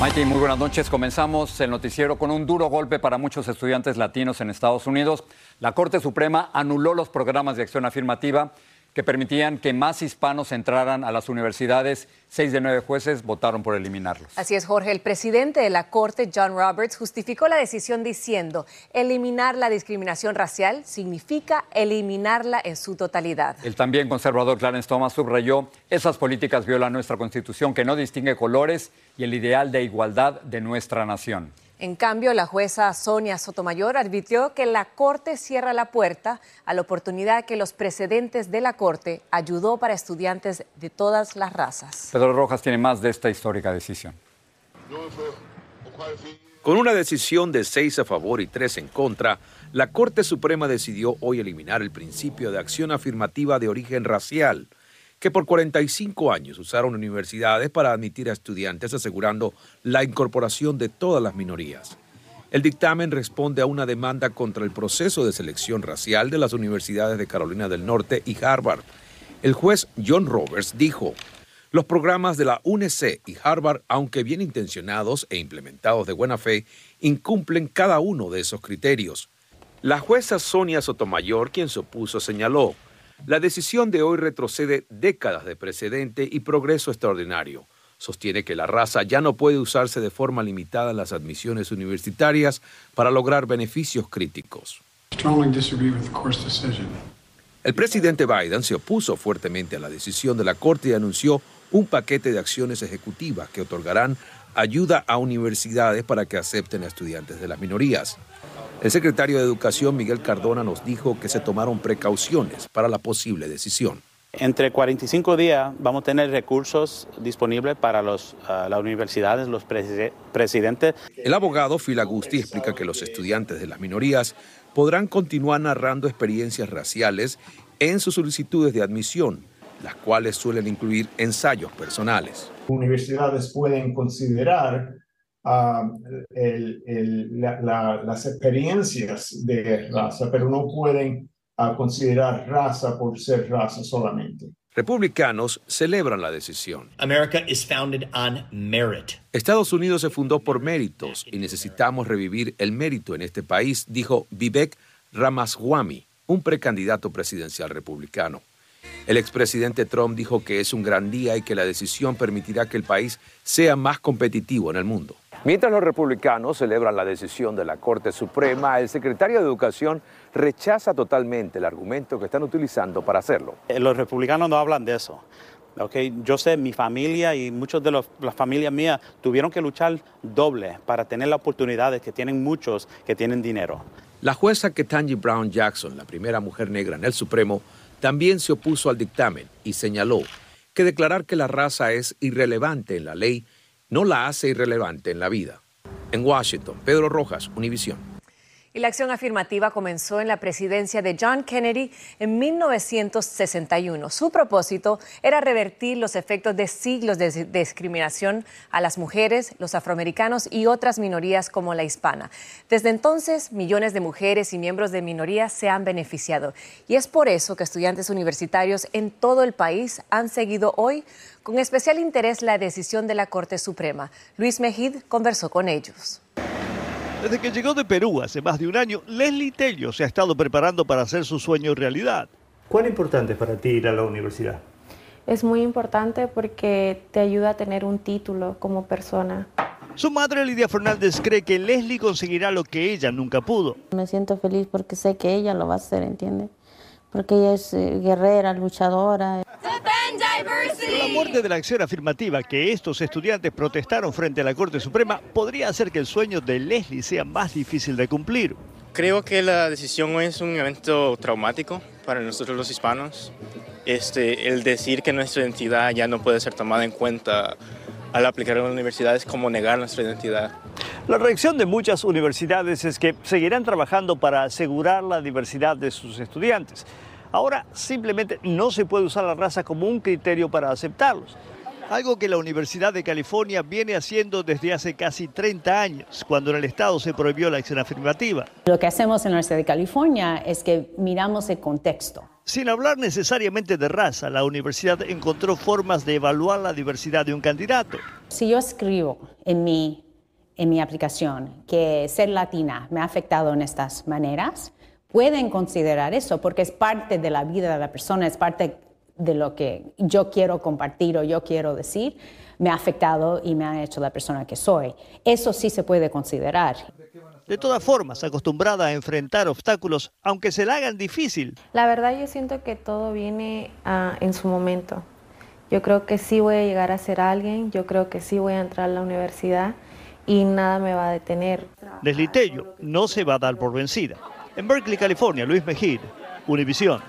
Mikey, muy buenas noches. Comenzamos el noticiero con un duro golpe para muchos estudiantes latinos en Estados Unidos. La Corte Suprema anuló los programas de acción afirmativa que permitían que más hispanos entraran a las universidades. Seis de nueve jueces votaron por eliminarlos. Así es, Jorge. El presidente de la Corte, John Roberts, justificó la decisión diciendo, eliminar la discriminación racial significa eliminarla en su totalidad. El también conservador Clarence Thomas subrayó, esas políticas violan nuestra constitución que no distingue colores y el ideal de igualdad de nuestra nación. En cambio, la jueza Sonia Sotomayor advirtió que la Corte cierra la puerta a la oportunidad que los precedentes de la Corte ayudó para estudiantes de todas las razas. Pedro Rojas tiene más de esta histórica decisión. Con una decisión de seis a favor y tres en contra, la Corte Suprema decidió hoy eliminar el principio de acción afirmativa de origen racial que por 45 años usaron universidades para admitir a estudiantes asegurando la incorporación de todas las minorías. El dictamen responde a una demanda contra el proceso de selección racial de las universidades de Carolina del Norte y Harvard. El juez John Roberts dijo, los programas de la UNC y Harvard, aunque bien intencionados e implementados de buena fe, incumplen cada uno de esos criterios. La jueza Sonia Sotomayor, quien se opuso, señaló, la decisión de hoy retrocede décadas de precedente y progreso extraordinario. Sostiene que la raza ya no puede usarse de forma limitada en las admisiones universitarias para lograr beneficios críticos. El presidente Biden se opuso fuertemente a la decisión de la Corte y anunció un paquete de acciones ejecutivas que otorgarán ayuda a universidades para que acepten a estudiantes de las minorías. El secretario de Educación, Miguel Cardona, nos dijo que se tomaron precauciones para la posible decisión. Entre 45 días vamos a tener recursos disponibles para los, ah, las universidades, los presidentes. El abogado Phil Agusti explica que los estudiantes de las minorías podrán continuar narrando experiencias raciales en sus solicitudes de admisión, las cuales suelen incluir ensayos personales. Universidades pueden considerar las experiencias de raza, pero no pueden considerar raza por ser raza solamente. Republicanos celebran la decisión. America is founded on merit. Estados Unidos se fundó por méritos y necesitamos revivir el mérito en este país, dijo Vivek Ramaswamy, un precandidato presidencial republicano. El expresidente Trump dijo que es un gran día y que la decisión permitirá que el país sea más competitivo en el mundo. Mientras los republicanos celebran la decisión de la Corte Suprema, el secretario de Educación rechaza totalmente el argumento que están utilizando para hacerlo. Eh, los republicanos no hablan de eso. Okay, yo sé, mi familia y muchos de las familias mías tuvieron que luchar doble para tener las oportunidades que tienen muchos que tienen dinero. La jueza Ketanji Brown Jackson, la primera mujer negra en el Supremo, también se opuso al dictamen y señaló que declarar que la raza es irrelevante en la ley no la hace irrelevante en la vida. En Washington, Pedro Rojas, Univisión. La acción afirmativa comenzó en la presidencia de John Kennedy en 1961. Su propósito era revertir los efectos de siglos de discriminación a las mujeres, los afroamericanos y otras minorías como la hispana. Desde entonces, millones de mujeres y miembros de minorías se han beneficiado. Y es por eso que estudiantes universitarios en todo el país han seguido hoy con especial interés la decisión de la Corte Suprema. Luis Mejid conversó con ellos. Desde que llegó de Perú hace más de un año, Leslie Tello se ha estado preparando para hacer su sueño realidad. ¿Cuán importante es para ti ir a la universidad? Es muy importante porque te ayuda a tener un título como persona. Su madre Lidia Fernández cree que Leslie conseguirá lo que ella nunca pudo. Me siento feliz porque sé que ella lo va a hacer, ¿entiendes? Porque ella es eh, guerrera, luchadora. La muerte de la acción afirmativa que estos estudiantes protestaron frente a la Corte Suprema podría hacer que el sueño de Leslie sea más difícil de cumplir. Creo que la decisión es un evento traumático para nosotros los hispanos. Este, el decir que nuestra identidad ya no puede ser tomada en cuenta al aplicar en la universidad es como negar nuestra identidad. La reacción de muchas universidades es que seguirán trabajando para asegurar la diversidad de sus estudiantes. Ahora simplemente no se puede usar la raza como un criterio para aceptarlos. Algo que la Universidad de California viene haciendo desde hace casi 30 años, cuando en el estado se prohibió la acción afirmativa. Lo que hacemos en la Universidad de California es que miramos el contexto. Sin hablar necesariamente de raza, la universidad encontró formas de evaluar la diversidad de un candidato. Si yo escribo en mi, en mi aplicación que ser latina me ha afectado en estas maneras, pueden considerar eso porque es parte de la vida de la persona, es parte de lo que yo quiero compartir o yo quiero decir, me ha afectado y me ha hecho la persona que soy. Eso sí se puede considerar. De todas formas, acostumbrada a enfrentar obstáculos, aunque se la hagan difícil. La verdad yo siento que todo viene uh, en su momento. Yo creo que sí voy a llegar a ser alguien, yo creo que sí voy a entrar a la universidad y nada me va a detener. Leslie Tello no se va a dar por vencida. En Berkeley, California, Luis Mejid, Univisión.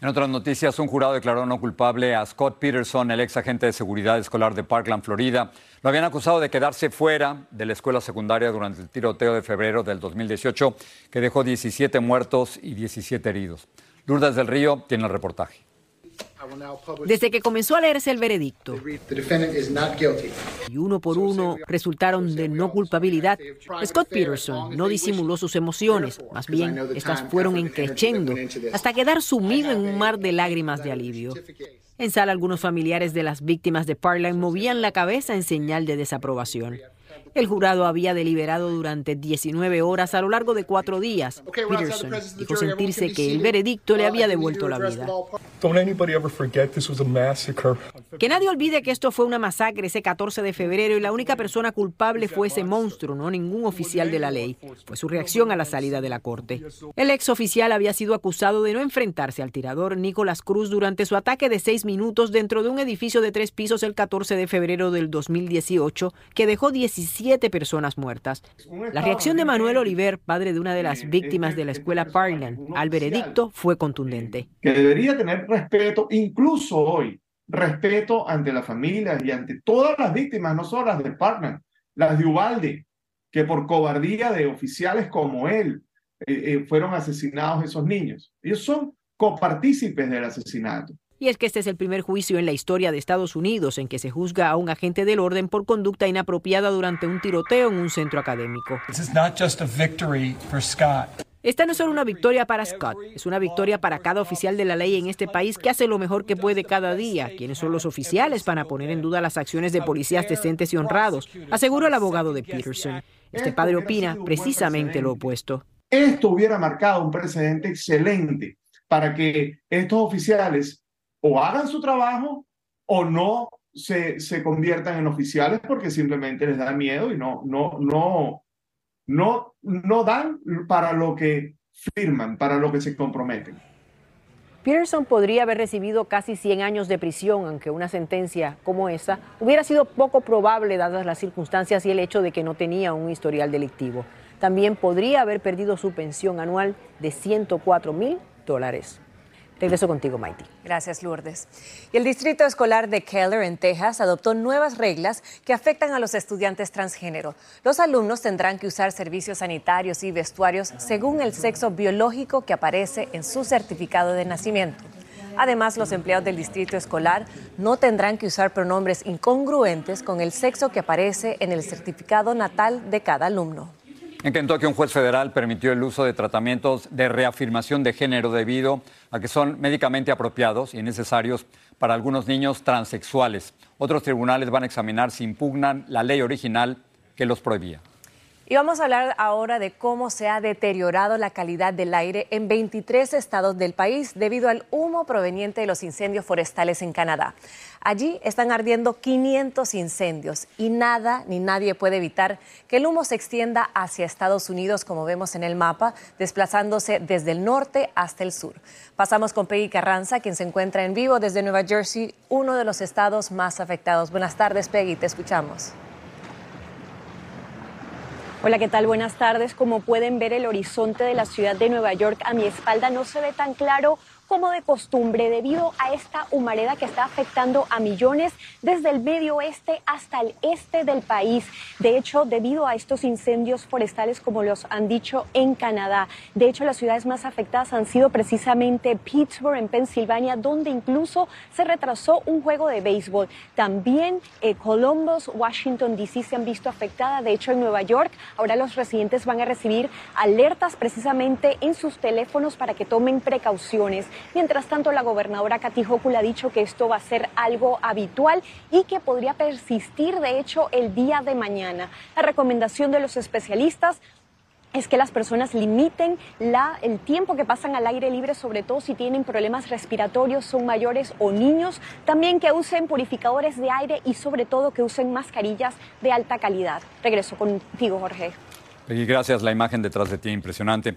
En otras noticias, un jurado declaró no culpable a Scott Peterson, el ex agente de seguridad escolar de Parkland, Florida. Lo habían acusado de quedarse fuera de la escuela secundaria durante el tiroteo de febrero del 2018, que dejó 17 muertos y 17 heridos. Lourdes del Río tiene el reportaje. Desde que comenzó a leerse el veredicto. y uno por uno resultaron de no culpabilidad, Scott Peterson no disimuló sus emociones, más bien estas fueron encrechendo hasta quedar sumido en un mar de lágrimas de alivio. En sala, algunos familiares de las víctimas de Parkland movían la cabeza en señal de desaprobación. El jurado había deliberado durante 19 horas a lo largo de cuatro días. Peterson dijo sentirse que el veredicto le había devuelto la vida. Que nadie olvide que esto fue una masacre ese 14 de febrero y la única persona culpable fue ese monstruo, no ningún oficial de la ley. Fue su reacción a la salida de la corte. El ex oficial había sido acusado de no enfrentarse al tirador Nicolás Cruz durante su ataque de seis minutos dentro de un edificio de tres pisos el 14 de febrero del 2018 que dejó 17 personas muertas. La reacción de Manuel Oliver, padre de una de las víctimas de la escuela Parkland, al veredicto fue contundente. Que debería tener respeto, incluso hoy, respeto ante las familias y ante todas las víctimas, no solo las de Parkland, las de Ubalde, que por cobardía de oficiales como él eh, eh, fueron asesinados esos niños. Ellos son copartícipes del asesinato. Y es que este es el primer juicio en la historia de Estados Unidos en que se juzga a un agente del orden por conducta inapropiada durante un tiroteo en un centro académico. Esta no es solo una victoria para Scott, es una victoria para cada oficial de la ley en este país que hace lo mejor que puede cada día. ¿Quiénes son los oficiales para poner en duda las acciones de policías decentes y honrados? Aseguró el abogado de Peterson. Este padre opina precisamente lo opuesto. Esto hubiera marcado un precedente excelente para que estos oficiales o hagan su trabajo o no se, se conviertan en oficiales porque simplemente les da miedo y no, no, no, no, no dan para lo que firman, para lo que se comprometen. Peterson podría haber recibido casi 100 años de prisión, aunque una sentencia como esa hubiera sido poco probable dadas las circunstancias y el hecho de que no tenía un historial delictivo. También podría haber perdido su pensión anual de 104 mil dólares. Regreso contigo, Maiti. Gracias, Lourdes. Y el Distrito Escolar de Keller, en Texas, adoptó nuevas reglas que afectan a los estudiantes transgénero. Los alumnos tendrán que usar servicios sanitarios y vestuarios según el sexo biológico que aparece en su certificado de nacimiento. Además, los empleados del distrito escolar no tendrán que usar pronombres incongruentes con el sexo que aparece en el certificado natal de cada alumno. En Kentucky, un juez federal permitió el uso de tratamientos de reafirmación de género debido a que son médicamente apropiados y necesarios para algunos niños transexuales. Otros tribunales van a examinar si impugnan la ley original que los prohibía. Y vamos a hablar ahora de cómo se ha deteriorado la calidad del aire en 23 estados del país debido al humo proveniente de los incendios forestales en Canadá. Allí están ardiendo 500 incendios y nada ni nadie puede evitar que el humo se extienda hacia Estados Unidos, como vemos en el mapa, desplazándose desde el norte hasta el sur. Pasamos con Peggy Carranza, quien se encuentra en vivo desde Nueva Jersey, uno de los estados más afectados. Buenas tardes, Peggy, te escuchamos. Hola, ¿qué tal? Buenas tardes. Como pueden ver, el horizonte de la ciudad de Nueva York a mi espalda no se ve tan claro como de costumbre debido a esta humareda que está afectando a millones desde el medio oeste hasta el este del país. De hecho, debido a estos incendios forestales, como los han dicho en Canadá, de hecho las ciudades más afectadas han sido precisamente Pittsburgh en Pensilvania, donde incluso se retrasó un juego de béisbol. También eh, Columbus, Washington, D.C. se han visto afectadas. De hecho, en Nueva York, ahora los residentes van a recibir alertas precisamente en sus teléfonos para que tomen precauciones. Mientras tanto, la gobernadora Hochul ha dicho que esto va a ser algo habitual y que podría persistir, de hecho, el día de mañana. La recomendación de los especialistas es que las personas limiten la, el tiempo que pasan al aire libre, sobre todo si tienen problemas respiratorios, son mayores o niños. También que usen purificadores de aire y sobre todo que usen mascarillas de alta calidad. Regreso contigo, Jorge. Y gracias, la imagen detrás de ti, impresionante.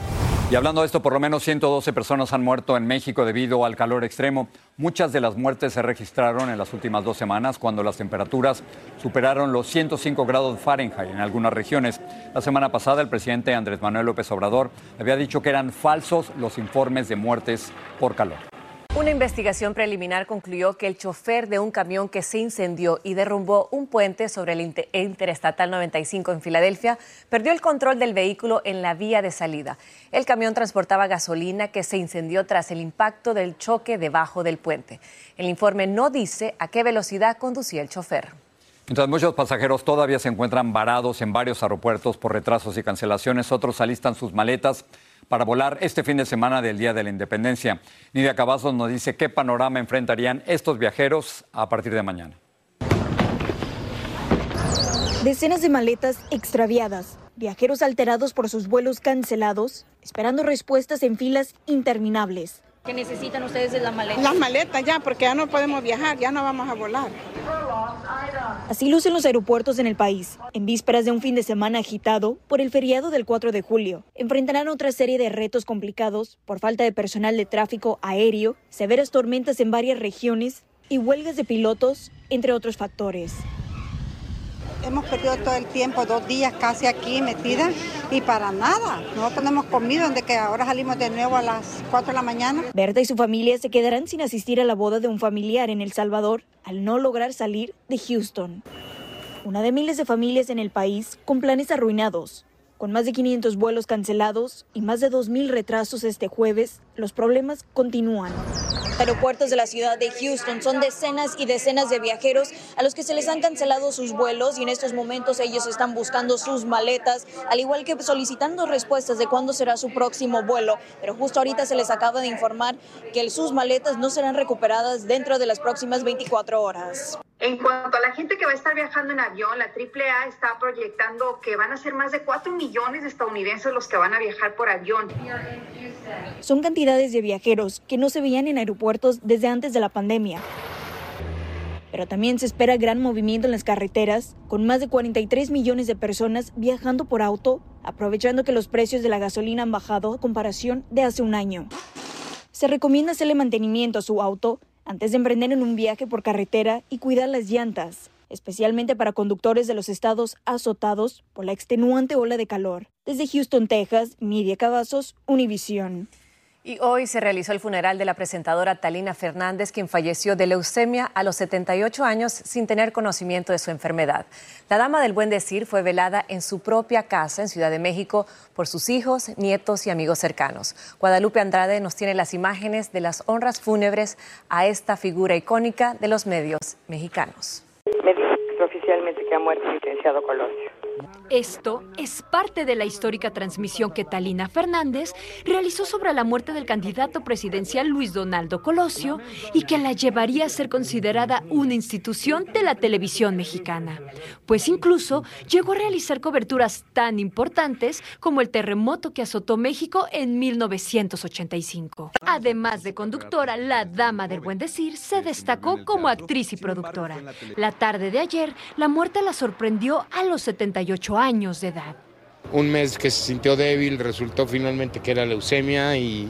Y hablando de esto, por lo menos 112 personas han muerto en México debido al calor extremo. Muchas de las muertes se registraron en las últimas dos semanas cuando las temperaturas superaron los 105 grados Fahrenheit en algunas regiones. La semana pasada el presidente Andrés Manuel López Obrador había dicho que eran falsos los informes de muertes por calor. Una investigación preliminar concluyó que el chofer de un camión que se incendió y derrumbó un puente sobre el Interestatal 95 en Filadelfia perdió el control del vehículo en la vía de salida. El camión transportaba gasolina que se incendió tras el impacto del choque debajo del puente. El informe no dice a qué velocidad conducía el chofer. Mientras muchos pasajeros todavía se encuentran varados en varios aeropuertos por retrasos y cancelaciones, otros alistan sus maletas para volar este fin de semana del Día de la Independencia. Nidia Cavazos nos dice qué panorama enfrentarían estos viajeros a partir de mañana. Decenas de maletas extraviadas, viajeros alterados por sus vuelos cancelados, esperando respuestas en filas interminables. ¿Qué necesitan ustedes de la maleta? Las maletas ya, porque ya no podemos viajar, ya no vamos a volar. Así lucen los aeropuertos en el país. En vísperas de un fin de semana agitado por el feriado del 4 de julio, enfrentarán otra serie de retos complicados por falta de personal de tráfico aéreo, severas tormentas en varias regiones y huelgas de pilotos, entre otros factores. Hemos perdido todo el tiempo, dos días casi aquí metidas y para nada. No tenemos comido desde que ahora salimos de nuevo a las 4 de la mañana. Berta y su familia se quedarán sin asistir a la boda de un familiar en El Salvador al no lograr salir de Houston. Una de miles de familias en el país con planes arruinados. Con más de 500 vuelos cancelados y más de 2.000 retrasos este jueves, los problemas continúan aeropuertos de la ciudad de Houston. Son decenas y decenas de viajeros a los que se les han cancelado sus vuelos y en estos momentos ellos están buscando sus maletas, al igual que solicitando respuestas de cuándo será su próximo vuelo. Pero justo ahorita se les acaba de informar que sus maletas no serán recuperadas dentro de las próximas 24 horas. En cuanto a la gente que va a estar viajando en avión, la AAA está proyectando que van a ser más de 4 millones de estadounidenses los que van a viajar por avión. Son cantidades de viajeros que no se veían en aeropuertos desde antes de la pandemia. Pero también se espera gran movimiento en las carreteras, con más de 43 millones de personas viajando por auto, aprovechando que los precios de la gasolina han bajado a comparación de hace un año. Se recomienda hacerle mantenimiento a su auto antes de emprender en un viaje por carretera y cuidar las llantas, especialmente para conductores de los estados azotados por la extenuante ola de calor. Desde Houston, Texas, Media Cavazos, Univisión. Y hoy se realizó el funeral de la presentadora Talina Fernández, quien falleció de leucemia a los 78 años sin tener conocimiento de su enfermedad. La dama del buen decir fue velada en su propia casa en Ciudad de México por sus hijos, nietos y amigos cercanos. Guadalupe Andrade nos tiene las imágenes de las honras fúnebres a esta figura icónica de los medios mexicanos. Me oficialmente que ha muerto el licenciado. Esto es parte de la histórica transmisión que Talina Fernández realizó sobre la muerte del candidato presidencial Luis Donaldo Colosio y que la llevaría a ser considerada una institución de la televisión mexicana. Pues incluso llegó a realizar coberturas tan importantes como el terremoto que azotó México en 1985. Además de conductora, la dama del buen decir se destacó como actriz y productora. La tarde de ayer, la muerte la sorprendió a los 78 años de edad. Un mes que se sintió débil, resultó finalmente que era leucemia y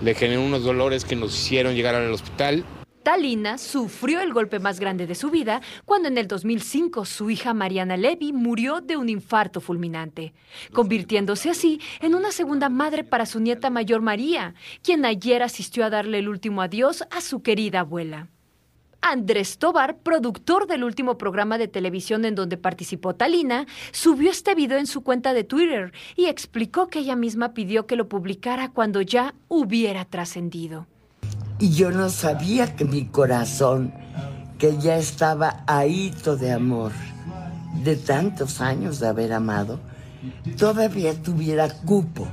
le generó unos dolores que nos hicieron llegar al hospital. Talina sufrió el golpe más grande de su vida cuando en el 2005 su hija Mariana Levy murió de un infarto fulminante, convirtiéndose así en una segunda madre para su nieta mayor María, quien ayer asistió a darle el último adiós a su querida abuela. Andrés Tobar, productor del último programa de televisión en donde participó Talina, subió este video en su cuenta de Twitter y explicó que ella misma pidió que lo publicara cuando ya hubiera trascendido. Y yo no sabía que mi corazón, que ya estaba ahito de amor, de tantos años de haber amado, todavía tuviera cupo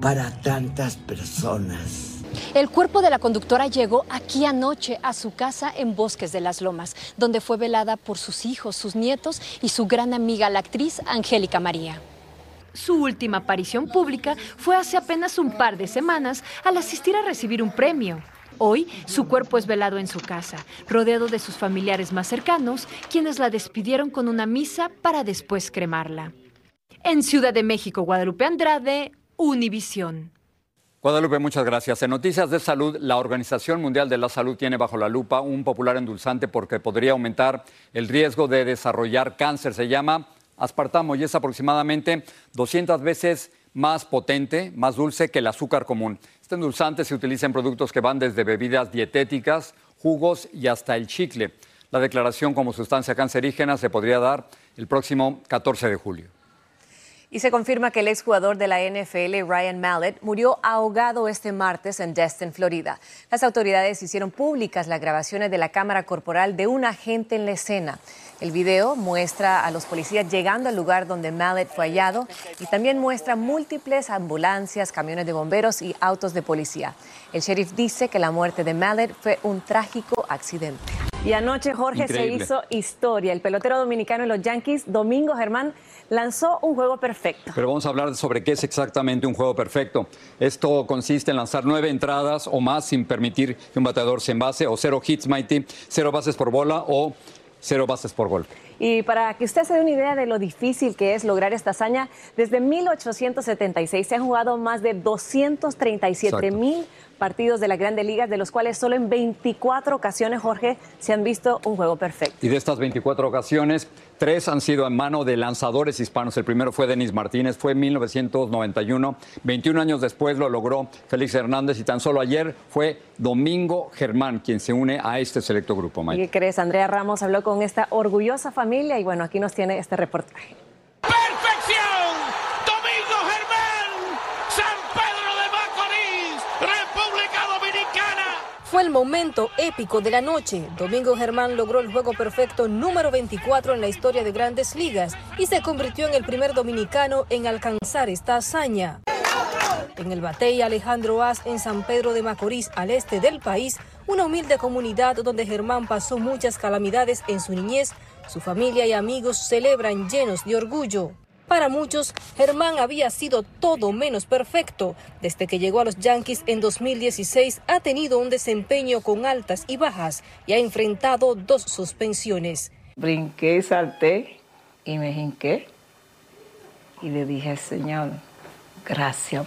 para tantas personas. El cuerpo de la conductora llegó aquí anoche a su casa en Bosques de las Lomas, donde fue velada por sus hijos, sus nietos y su gran amiga, la actriz Angélica María. Su última aparición pública fue hace apenas un par de semanas al asistir a recibir un premio. Hoy su cuerpo es velado en su casa, rodeado de sus familiares más cercanos, quienes la despidieron con una misa para después cremarla. En Ciudad de México, Guadalupe Andrade, Univisión. Guadalupe, muchas gracias. En noticias de salud, la Organización Mundial de la Salud tiene bajo la lupa un popular endulzante porque podría aumentar el riesgo de desarrollar cáncer. Se llama aspartamo y es aproximadamente 200 veces más potente, más dulce que el azúcar común. Este endulzante se utiliza en productos que van desde bebidas dietéticas, jugos y hasta el chicle. La declaración como sustancia cancerígena se podría dar el próximo 14 de julio. Y se confirma que el exjugador de la NFL, Ryan Mallett, murió ahogado este martes en Destin, Florida. Las autoridades hicieron públicas las grabaciones de la cámara corporal de un agente en la escena. El video muestra a los policías llegando al lugar donde Mallet fue hallado y también muestra múltiples ambulancias, camiones de bomberos y autos de policía. El sheriff dice que la muerte de Mallet fue un trágico accidente. Y anoche, Jorge, Increíble. se hizo historia. El pelotero dominicano de los Yankees, Domingo Germán, lanzó un juego perfecto. Pero vamos a hablar sobre qué es exactamente un juego perfecto. Esto consiste en lanzar nueve entradas o más sin permitir que un bateador se envase o cero hits, Mighty, cero bases por bola o cero bases por golpe. Y para que usted se dé una idea de lo difícil que es lograr esta hazaña, desde 1876 se han jugado más de 237 mil partidos de las grandes ligas, de los cuales solo en 24 ocasiones, Jorge, se han visto un juego perfecto. Y de estas 24 ocasiones, tres han sido en mano de lanzadores hispanos. El primero fue Denis Martínez, fue en 1991. 21 años después lo logró Félix Hernández y tan solo ayer fue Domingo Germán quien se une a este selecto grupo, ¿Y Mike. qué crees? Andrea Ramos habló con esta orgullosa familia y bueno, aquí nos tiene este reportaje. ¡Perfección! Domingo Germán, San Pedro de Macorís, República Dominicana. Fue el momento épico de la noche. Domingo Germán logró el juego perfecto número 24 en la historia de grandes ligas y se convirtió en el primer dominicano en alcanzar esta hazaña. En el Batey Alejandro As en San Pedro de Macorís, al este del país, una humilde comunidad donde Germán pasó muchas calamidades en su niñez, su familia y amigos celebran llenos de orgullo. Para muchos, Germán había sido todo menos perfecto. Desde que llegó a los Yankees en 2016 ha tenido un desempeño con altas y bajas y ha enfrentado dos suspensiones. Brinqué, salté y me hinqué y le dije, Señor, gracias,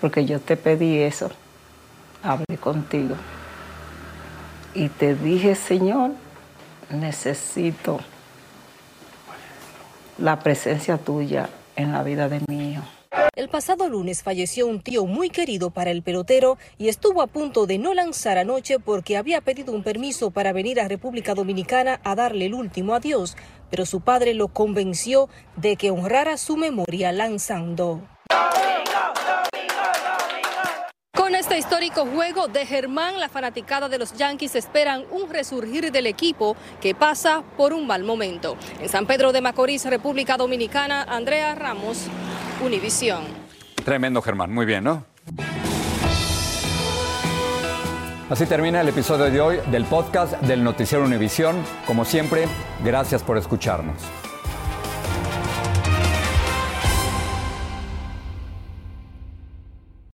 porque yo te pedí eso, hablé contigo y te dije, Señor, necesito la presencia tuya en la vida de mi hijo. El pasado lunes falleció un tío muy querido para el pelotero y estuvo a punto de no lanzar anoche porque había pedido un permiso para venir a República Dominicana a darle el último adiós, pero su padre lo convenció de que honrara su memoria lanzando. Este histórico juego de Germán, la fanaticada de los Yankees esperan un resurgir del equipo que pasa por un mal momento. En San Pedro de Macorís, República Dominicana, Andrea Ramos, Univisión. Tremendo, Germán. Muy bien, ¿no? Así termina el episodio de hoy del podcast del Noticiero Univisión. Como siempre, gracias por escucharnos.